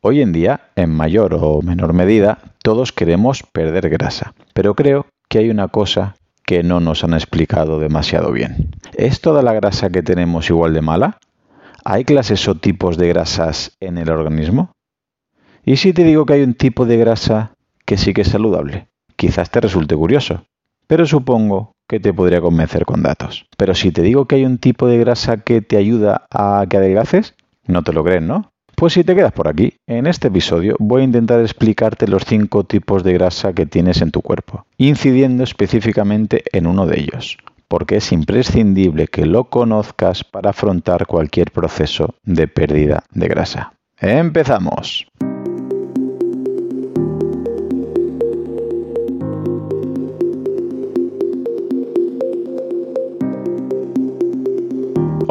Hoy en día, en mayor o menor medida, todos queremos perder grasa, pero creo que hay una cosa que no nos han explicado demasiado bien. ¿Es toda la grasa que tenemos igual de mala? ¿Hay clases o tipos de grasas en el organismo? ¿Y si te digo que hay un tipo de grasa que sí que es saludable? Quizás te resulte curioso, pero supongo que te podría convencer con datos. Pero si te digo que hay un tipo de grasa que te ayuda a que adelgaces, no te lo crees, ¿no? Pues si te quedas por aquí, en este episodio voy a intentar explicarte los cinco tipos de grasa que tienes en tu cuerpo, incidiendo específicamente en uno de ellos, porque es imprescindible que lo conozcas para afrontar cualquier proceso de pérdida de grasa. ¡Empezamos!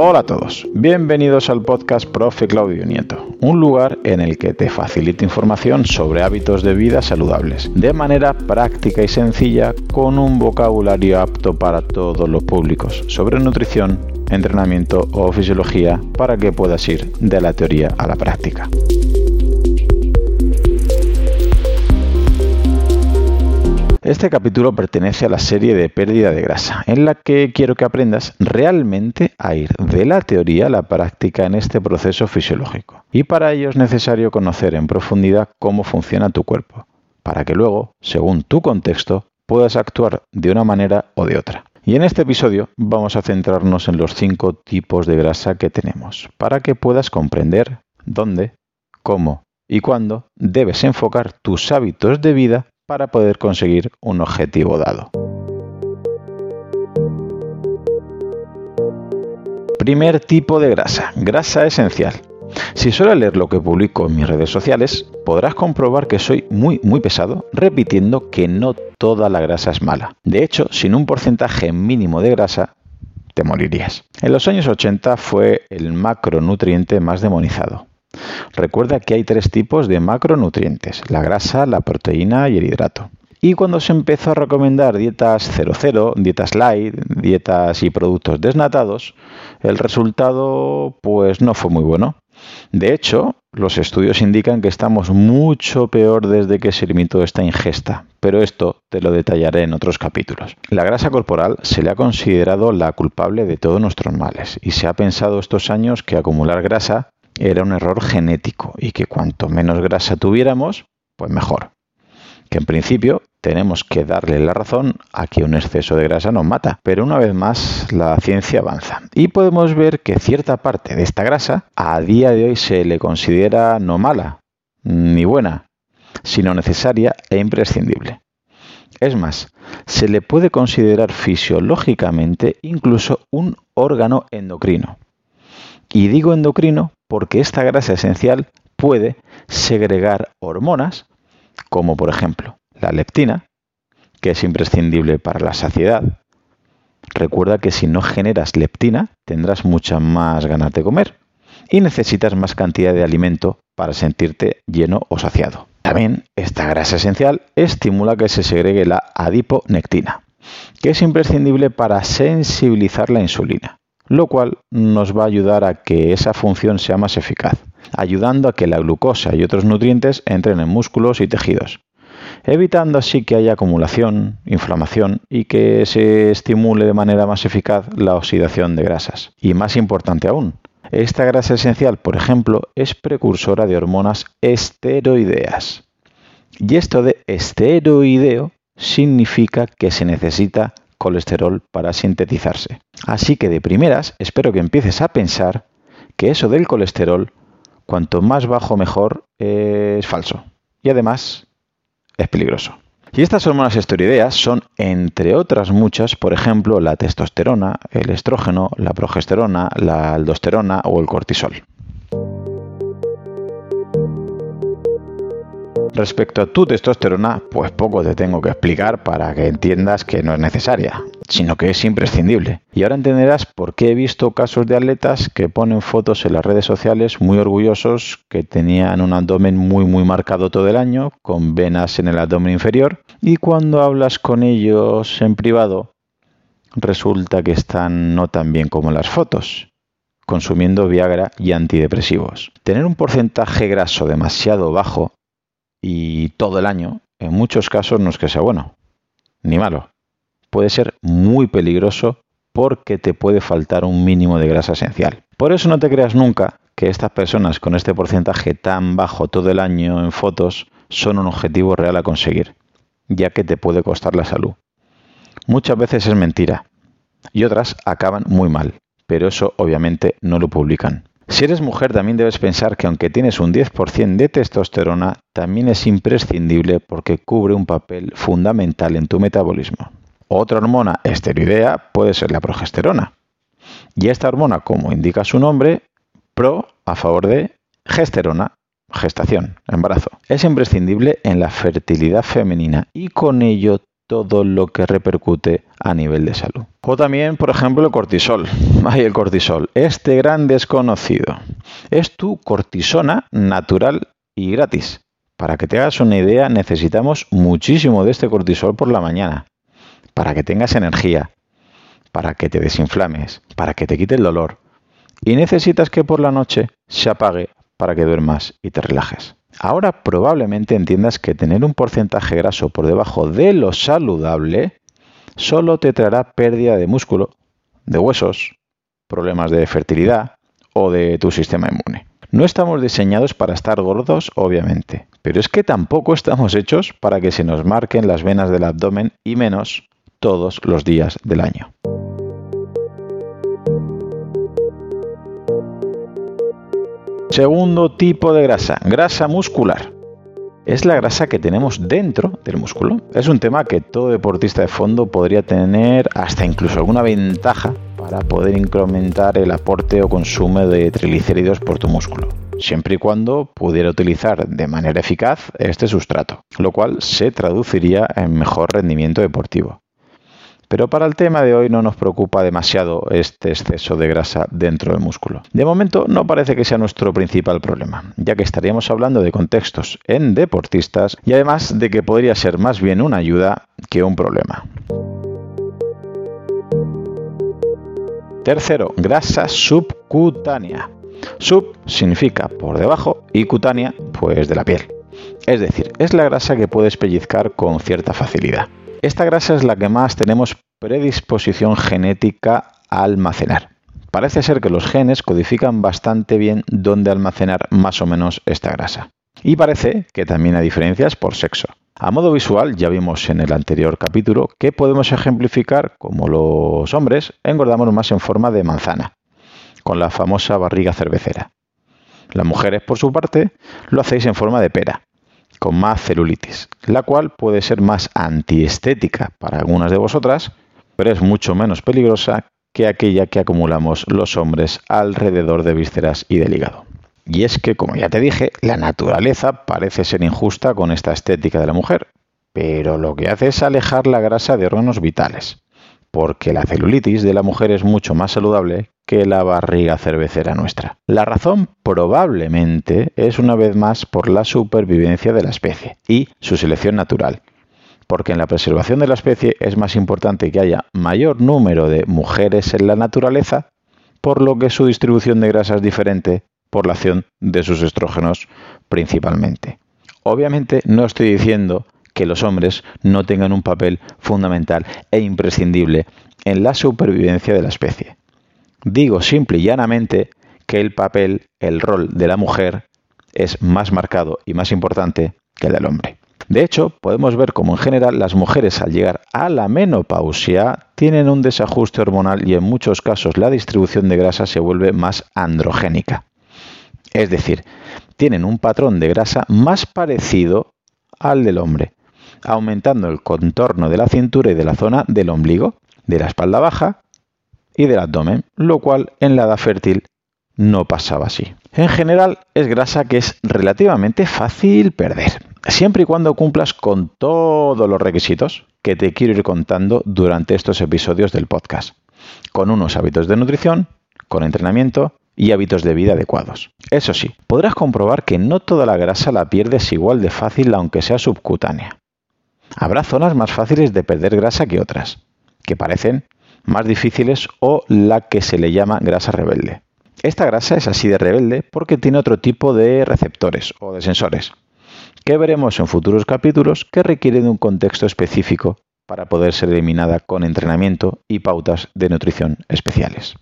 Hola a todos, bienvenidos al podcast Profe Claudio Nieto, un lugar en el que te facilito información sobre hábitos de vida saludables, de manera práctica y sencilla, con un vocabulario apto para todos los públicos, sobre nutrición, entrenamiento o fisiología, para que puedas ir de la teoría a la práctica. Este capítulo pertenece a la serie de pérdida de grasa, en la que quiero que aprendas realmente a ir de la teoría a la práctica en este proceso fisiológico. Y para ello es necesario conocer en profundidad cómo funciona tu cuerpo, para que luego, según tu contexto, puedas actuar de una manera o de otra. Y en este episodio vamos a centrarnos en los cinco tipos de grasa que tenemos, para que puedas comprender dónde, cómo y cuándo debes enfocar tus hábitos de vida para poder conseguir un objetivo dado. Primer tipo de grasa, grasa esencial. Si suele leer lo que publico en mis redes sociales, podrás comprobar que soy muy muy pesado repitiendo que no toda la grasa es mala. De hecho, sin un porcentaje mínimo de grasa, te morirías. En los años 80 fue el macronutriente más demonizado. Recuerda que hay tres tipos de macronutrientes, la grasa, la proteína y el hidrato. Y cuando se empezó a recomendar dietas 00, dietas light, dietas y productos desnatados, el resultado pues no fue muy bueno. De hecho, los estudios indican que estamos mucho peor desde que se limitó esta ingesta, pero esto te lo detallaré en otros capítulos. La grasa corporal se le ha considerado la culpable de todos nuestros males y se ha pensado estos años que acumular grasa era un error genético y que cuanto menos grasa tuviéramos, pues mejor. Que en principio tenemos que darle la razón a que un exceso de grasa nos mata, pero una vez más la ciencia avanza y podemos ver que cierta parte de esta grasa a día de hoy se le considera no mala ni buena, sino necesaria e imprescindible. Es más, se le puede considerar fisiológicamente incluso un órgano endocrino. Y digo endocrino porque esta grasa esencial puede segregar hormonas, como por ejemplo la leptina, que es imprescindible para la saciedad. Recuerda que si no generas leptina, tendrás muchas más ganas de comer y necesitas más cantidad de alimento para sentirte lleno o saciado. También esta grasa esencial estimula que se segregue la adiponectina, que es imprescindible para sensibilizar la insulina lo cual nos va a ayudar a que esa función sea más eficaz, ayudando a que la glucosa y otros nutrientes entren en músculos y tejidos, evitando así que haya acumulación, inflamación y que se estimule de manera más eficaz la oxidación de grasas. Y más importante aún, Esta grasa esencial, por ejemplo, es precursora de hormonas esteroideas. Y esto de esteroideo significa que se necesita colesterol para sintetizarse. Así que de primeras espero que empieces a pensar que eso del colesterol, cuanto más bajo mejor, es falso. Y además es peligroso. Y estas hormonas esteroideas son, entre otras muchas, por ejemplo, la testosterona, el estrógeno, la progesterona, la aldosterona o el cortisol. Respecto a tu testosterona, pues poco te tengo que explicar para que entiendas que no es necesaria, sino que es imprescindible. Y ahora entenderás por qué he visto casos de atletas que ponen fotos en las redes sociales muy orgullosos que tenían un abdomen muy muy marcado todo el año, con venas en el abdomen inferior, y cuando hablas con ellos en privado, resulta que están no tan bien como las fotos consumiendo Viagra y antidepresivos. Tener un porcentaje graso demasiado bajo y todo el año, en muchos casos no es que sea bueno, ni malo. Puede ser muy peligroso porque te puede faltar un mínimo de grasa esencial. Por eso no te creas nunca que estas personas con este porcentaje tan bajo todo el año en fotos son un objetivo real a conseguir, ya que te puede costar la salud. Muchas veces es mentira y otras acaban muy mal, pero eso obviamente no lo publican. Si eres mujer también debes pensar que aunque tienes un 10% de testosterona, también es imprescindible porque cubre un papel fundamental en tu metabolismo. Otra hormona esteroidea puede ser la progesterona. Y esta hormona, como indica su nombre, pro a favor de gesterona, gestación, embarazo. Es imprescindible en la fertilidad femenina y con ello todo lo que repercute a nivel de salud. O también, por ejemplo, el cortisol. Ay, el cortisol, este gran desconocido. Es tu cortisona natural y gratis. Para que te hagas una idea, necesitamos muchísimo de este cortisol por la mañana, para que tengas energía, para que te desinflames, para que te quite el dolor. Y necesitas que por la noche se apague para que duermas y te relajes. Ahora probablemente entiendas que tener un porcentaje graso por debajo de lo saludable solo te traerá pérdida de músculo, de huesos, problemas de fertilidad o de tu sistema inmune. No estamos diseñados para estar gordos, obviamente, pero es que tampoco estamos hechos para que se nos marquen las venas del abdomen y menos todos los días del año. Segundo tipo de grasa, grasa muscular. Es la grasa que tenemos dentro del músculo. Es un tema que todo deportista de fondo podría tener hasta incluso alguna ventaja para poder incrementar el aporte o consumo de triglicéridos por tu músculo, siempre y cuando pudiera utilizar de manera eficaz este sustrato, lo cual se traduciría en mejor rendimiento deportivo. Pero para el tema de hoy no nos preocupa demasiado este exceso de grasa dentro del músculo. De momento no parece que sea nuestro principal problema, ya que estaríamos hablando de contextos en deportistas y además de que podría ser más bien una ayuda que un problema. Tercero, grasa subcutánea. Sub significa por debajo y cutánea pues de la piel. Es decir, es la grasa que puedes pellizcar con cierta facilidad. Esta grasa es la que más tenemos predisposición genética a almacenar. Parece ser que los genes codifican bastante bien dónde almacenar más o menos esta grasa. Y parece que también hay diferencias por sexo. A modo visual, ya vimos en el anterior capítulo que podemos ejemplificar como los hombres engordamos más en forma de manzana, con la famosa barriga cervecera. Las mujeres, por su parte, lo hacéis en forma de pera, con más celulitis, la cual puede ser más antiestética para algunas de vosotras, pero es mucho menos peligrosa que aquella que acumulamos los hombres alrededor de vísceras y del hígado. Y es que, como ya te dije, la naturaleza parece ser injusta con esta estética de la mujer, pero lo que hace es alejar la grasa de órganos vitales, porque la celulitis de la mujer es mucho más saludable que la barriga cervecera nuestra. La razón probablemente es una vez más por la supervivencia de la especie y su selección natural, porque en la preservación de la especie es más importante que haya mayor número de mujeres en la naturaleza, por lo que su distribución de grasa es diferente por la acción de sus estrógenos principalmente. Obviamente no estoy diciendo que los hombres no tengan un papel fundamental e imprescindible en la supervivencia de la especie. Digo simple y llanamente que el papel, el rol de la mujer es más marcado y más importante que el del hombre. De hecho, podemos ver cómo en general las mujeres al llegar a la menopausia tienen un desajuste hormonal y en muchos casos la distribución de grasa se vuelve más androgénica. Es decir, tienen un patrón de grasa más parecido al del hombre, aumentando el contorno de la cintura y de la zona del ombligo, de la espalda baja y del abdomen, lo cual en la edad fértil no pasaba así. En general es grasa que es relativamente fácil perder siempre y cuando cumplas con todos los requisitos que te quiero ir contando durante estos episodios del podcast, con unos hábitos de nutrición, con entrenamiento y hábitos de vida adecuados. Eso sí, podrás comprobar que no toda la grasa la pierdes igual de fácil aunque sea subcutánea. Habrá zonas más fáciles de perder grasa que otras, que parecen más difíciles o la que se le llama grasa rebelde. Esta grasa es así de rebelde porque tiene otro tipo de receptores o de sensores, que veremos en futuros capítulos que requiere de un contexto específico para poder ser eliminada con entrenamiento y pautas de nutrición especiales.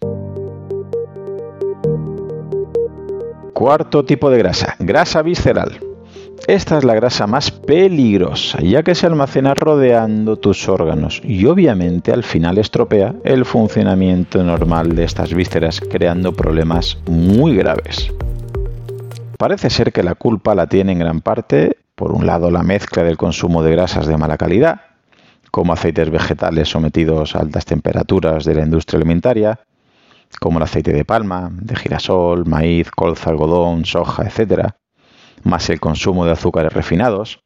Cuarto tipo de grasa, grasa visceral. Esta es la grasa más peligrosa, ya que se almacena rodeando tus órganos y obviamente al final estropea el funcionamiento normal de estas vísceras, creando problemas muy graves. Parece ser que la culpa la tiene en gran parte, por un lado, la mezcla del consumo de grasas de mala calidad, como aceites vegetales sometidos a altas temperaturas de la industria alimentaria, como el aceite de palma, de girasol, maíz, colza, algodón, soja, etc., más el consumo de azúcares refinados,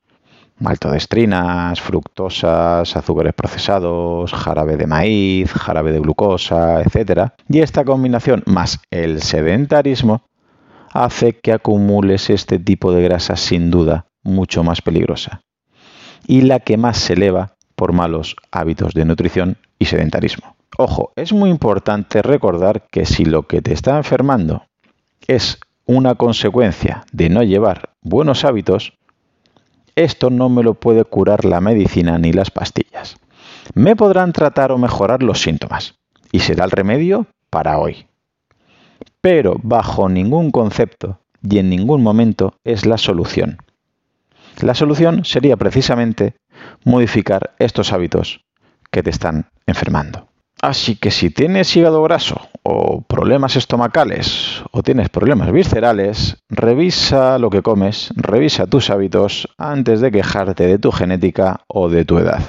maltodestrinas, fructosas, azúcares procesados, jarabe de maíz, jarabe de glucosa, etc. Y esta combinación más el sedentarismo hace que acumules este tipo de grasa sin duda mucho más peligrosa y la que más se eleva por malos hábitos de nutrición y sedentarismo. Ojo, es muy importante recordar que si lo que te está enfermando es una consecuencia de no llevar buenos hábitos, esto no me lo puede curar la medicina ni las pastillas. Me podrán tratar o mejorar los síntomas y será el remedio para hoy, pero bajo ningún concepto y en ningún momento es la solución. La solución sería precisamente modificar estos hábitos que te están enfermando. Así que si tienes hígado graso o problemas estomacales o tienes problemas viscerales, revisa lo que comes, revisa tus hábitos antes de quejarte de tu genética o de tu edad.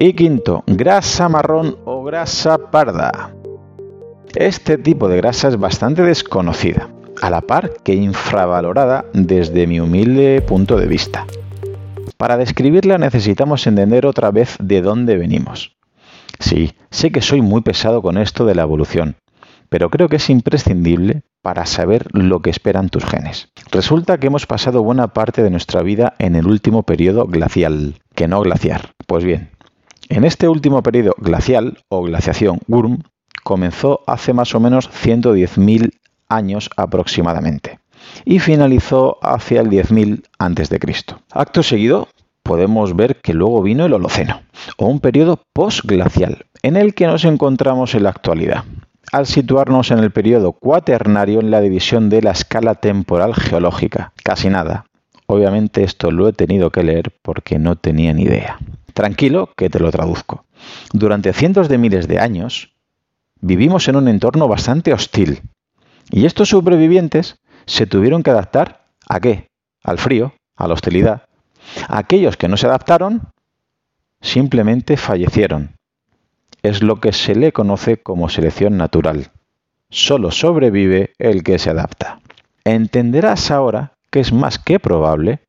Y quinto, grasa marrón o grasa parda. Este tipo de grasa es bastante desconocida, a la par que infravalorada desde mi humilde punto de vista. Para describirla necesitamos entender otra vez de dónde venimos. Sí, sé que soy muy pesado con esto de la evolución, pero creo que es imprescindible para saber lo que esperan tus genes. Resulta que hemos pasado buena parte de nuestra vida en el último periodo glacial, que no glaciar. Pues bien, en este último periodo glacial o glaciación Gurm comenzó hace más o menos 110.000 años aproximadamente y finalizó hacia el 10.000 a.C. Acto seguido podemos ver que luego vino el Holoceno o un periodo postglacial en el que nos encontramos en la actualidad. Al situarnos en el periodo cuaternario en la división de la escala temporal geológica, casi nada. Obviamente esto lo he tenido que leer porque no tenía ni idea. Tranquilo, que te lo traduzco. Durante cientos de miles de años, vivimos en un entorno bastante hostil. Y estos sobrevivientes se tuvieron que adaptar a qué? Al frío, a la hostilidad. Aquellos que no se adaptaron simplemente fallecieron. Es lo que se le conoce como selección natural. Solo sobrevive el que se adapta. Entenderás ahora que es más que probable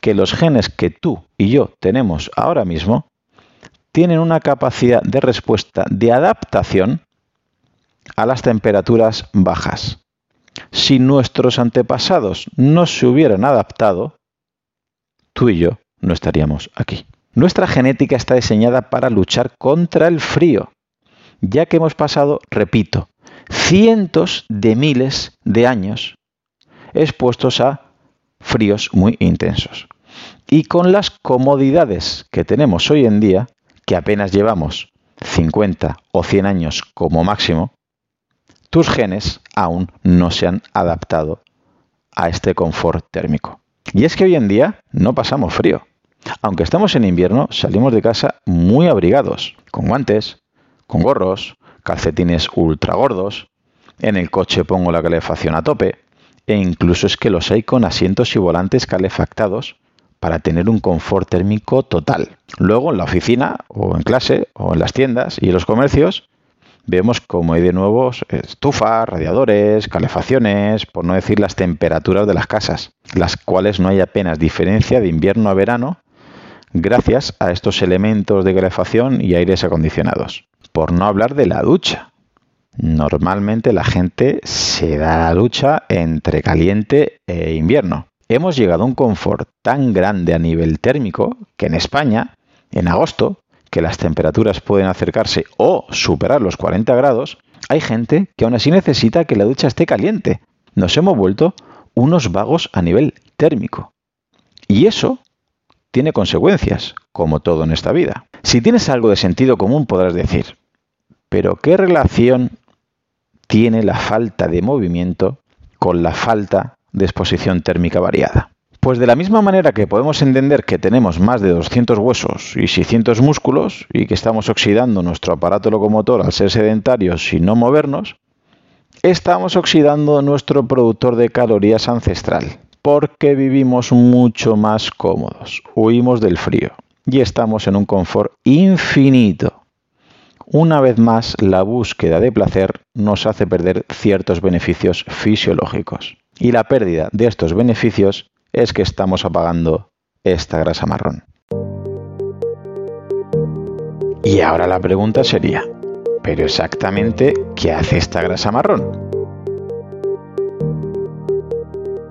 que los genes que tú y yo tenemos ahora mismo tienen una capacidad de respuesta de adaptación a las temperaturas bajas. Si nuestros antepasados no se hubieran adaptado, tú y yo no estaríamos aquí. Nuestra genética está diseñada para luchar contra el frío, ya que hemos pasado, repito, cientos de miles de años expuestos a fríos muy intensos. Y con las comodidades que tenemos hoy en día, que apenas llevamos 50 o 100 años como máximo, tus genes aún no se han adaptado a este confort térmico. Y es que hoy en día no pasamos frío. Aunque estamos en invierno, salimos de casa muy abrigados, con guantes, con gorros, calcetines ultra gordos, en el coche pongo la calefacción a tope, e incluso es que los hay con asientos y volantes calefactados para tener un confort térmico total. Luego en la oficina o en clase o en las tiendas y en los comercios vemos como hay de nuevo estufas, radiadores, calefacciones, por no decir las temperaturas de las casas, las cuales no hay apenas diferencia de invierno a verano gracias a estos elementos de calefacción y aires acondicionados. Por no hablar de la ducha. Normalmente la gente se da la ducha entre caliente e invierno. Hemos llegado a un confort tan grande a nivel térmico que en España, en agosto, que las temperaturas pueden acercarse o superar los 40 grados, hay gente que aún así necesita que la ducha esté caliente. Nos hemos vuelto unos vagos a nivel térmico. Y eso tiene consecuencias, como todo en esta vida. Si tienes algo de sentido común podrás decir, pero ¿qué relación tiene la falta de movimiento con la falta de exposición térmica variada? Pues de la misma manera que podemos entender que tenemos más de 200 huesos y 600 músculos y que estamos oxidando nuestro aparato locomotor al ser sedentarios y no movernos, estamos oxidando nuestro productor de calorías ancestral porque vivimos mucho más cómodos, huimos del frío y estamos en un confort infinito. Una vez más, la búsqueda de placer nos hace perder ciertos beneficios fisiológicos. Y la pérdida de estos beneficios es que estamos apagando esta grasa marrón. Y ahora la pregunta sería, ¿pero exactamente qué hace esta grasa marrón?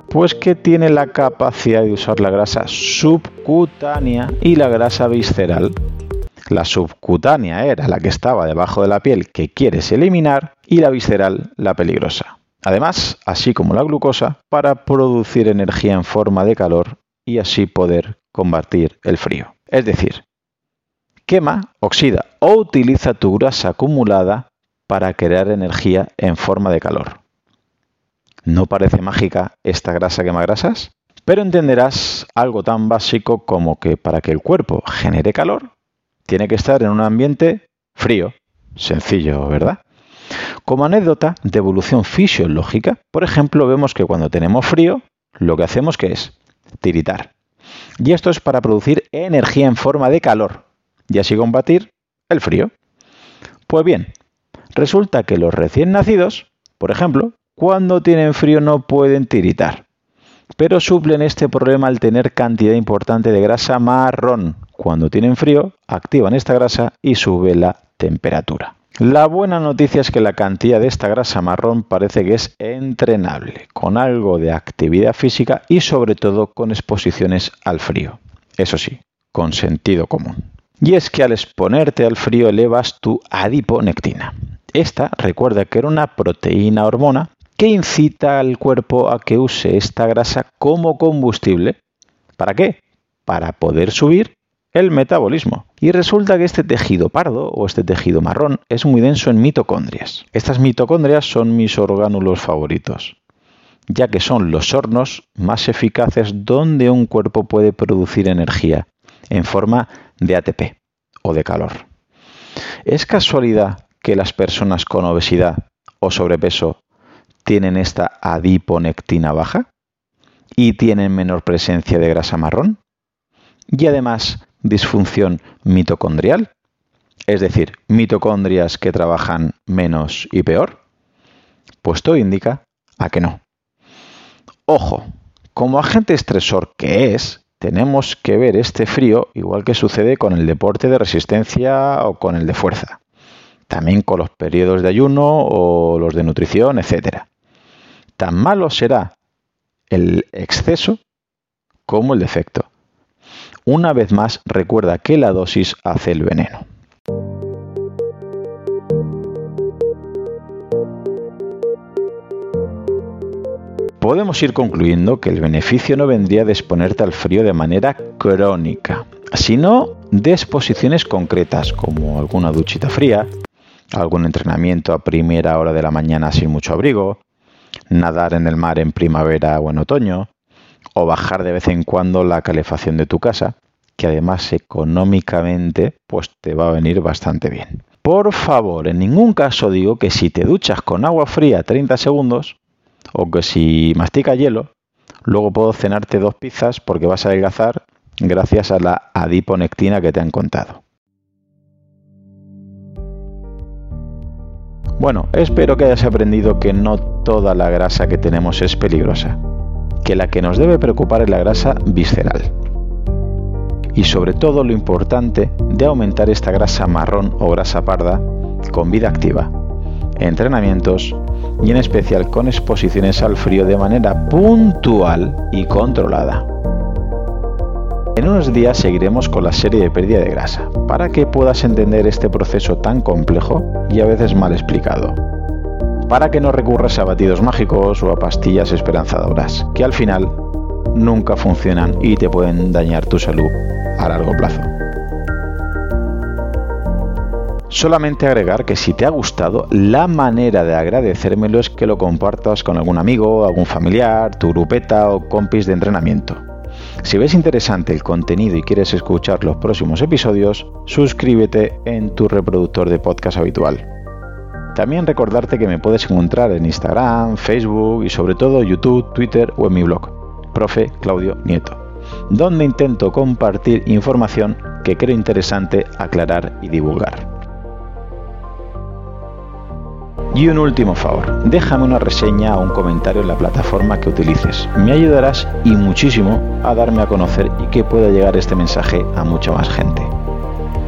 Pues que tiene la capacidad de usar la grasa subcutánea y la grasa visceral. La subcutánea era la que estaba debajo de la piel que quieres eliminar y la visceral la peligrosa. Además, así como la glucosa, para producir energía en forma de calor y así poder combatir el frío. Es decir, quema, oxida o utiliza tu grasa acumulada para crear energía en forma de calor. ¿No parece mágica esta grasa quema grasas? Pero entenderás algo tan básico como que para que el cuerpo genere calor, tiene que estar en un ambiente frío. Sencillo, ¿verdad? Como anécdota de evolución fisiológica, por ejemplo, vemos que cuando tenemos frío, lo que hacemos que es tiritar. Y esto es para producir energía en forma de calor y así combatir el frío. Pues bien, resulta que los recién nacidos, por ejemplo, cuando tienen frío no pueden tiritar, pero suplen este problema al tener cantidad importante de grasa marrón. Cuando tienen frío, activan esta grasa y sube la temperatura. La buena noticia es que la cantidad de esta grasa marrón parece que es entrenable, con algo de actividad física y sobre todo con exposiciones al frío. Eso sí, con sentido común. Y es que al exponerte al frío elevas tu adiponectina. Esta recuerda que era una proteína hormona que incita al cuerpo a que use esta grasa como combustible. ¿Para qué? Para poder subir el metabolismo. Y resulta que este tejido pardo o este tejido marrón es muy denso en mitocondrias. Estas mitocondrias son mis orgánulos favoritos, ya que son los hornos más eficaces donde un cuerpo puede producir energía en forma de ATP o de calor. ¿Es casualidad que las personas con obesidad o sobrepeso tienen esta adiponectina baja y tienen menor presencia de grasa marrón? Y además disfunción mitocondrial, es decir, mitocondrias que trabajan menos y peor? Pues todo indica a que no. Ojo, como agente estresor que es, tenemos que ver este frío igual que sucede con el deporte de resistencia o con el de fuerza. También con los periodos de ayuno o los de nutrición, etc. Tan malo será el exceso como el defecto. Una vez más, recuerda que la dosis hace el veneno. Podemos ir concluyendo que el beneficio no vendría de exponerte al frío de manera crónica, sino de exposiciones concretas, como alguna duchita fría, algún entrenamiento a primera hora de la mañana sin mucho abrigo, nadar en el mar en primavera o en otoño, o bajar de vez en cuando la calefacción de tu casa, que además económicamente pues te va a venir bastante bien. Por favor, en ningún caso digo que si te duchas con agua fría 30 segundos o que si mastica hielo, luego puedo cenarte dos pizzas porque vas a adelgazar gracias a la adiponectina que te han contado. Bueno, espero que hayas aprendido que no toda la grasa que tenemos es peligrosa, que la que nos debe preocupar es la grasa visceral. Y sobre todo lo importante de aumentar esta grasa marrón o grasa parda con vida activa, entrenamientos y en especial con exposiciones al frío de manera puntual y controlada. En unos días seguiremos con la serie de pérdida de grasa, para que puedas entender este proceso tan complejo y a veces mal explicado. Para que no recurras a batidos mágicos o a pastillas esperanzadoras, que al final nunca funcionan y te pueden dañar tu salud a largo plazo. Solamente agregar que si te ha gustado, la manera de agradecérmelo es que lo compartas con algún amigo, algún familiar, tu grupeta o compis de entrenamiento. Si ves interesante el contenido y quieres escuchar los próximos episodios, suscríbete en tu reproductor de podcast habitual. También recordarte que me puedes encontrar en Instagram, Facebook y sobre todo YouTube, Twitter o en mi blog, profe Claudio Nieto, donde intento compartir información que creo interesante aclarar y divulgar. Y un último favor, déjame una reseña o un comentario en la plataforma que utilices. Me ayudarás y muchísimo a darme a conocer y que pueda llegar este mensaje a mucha más gente.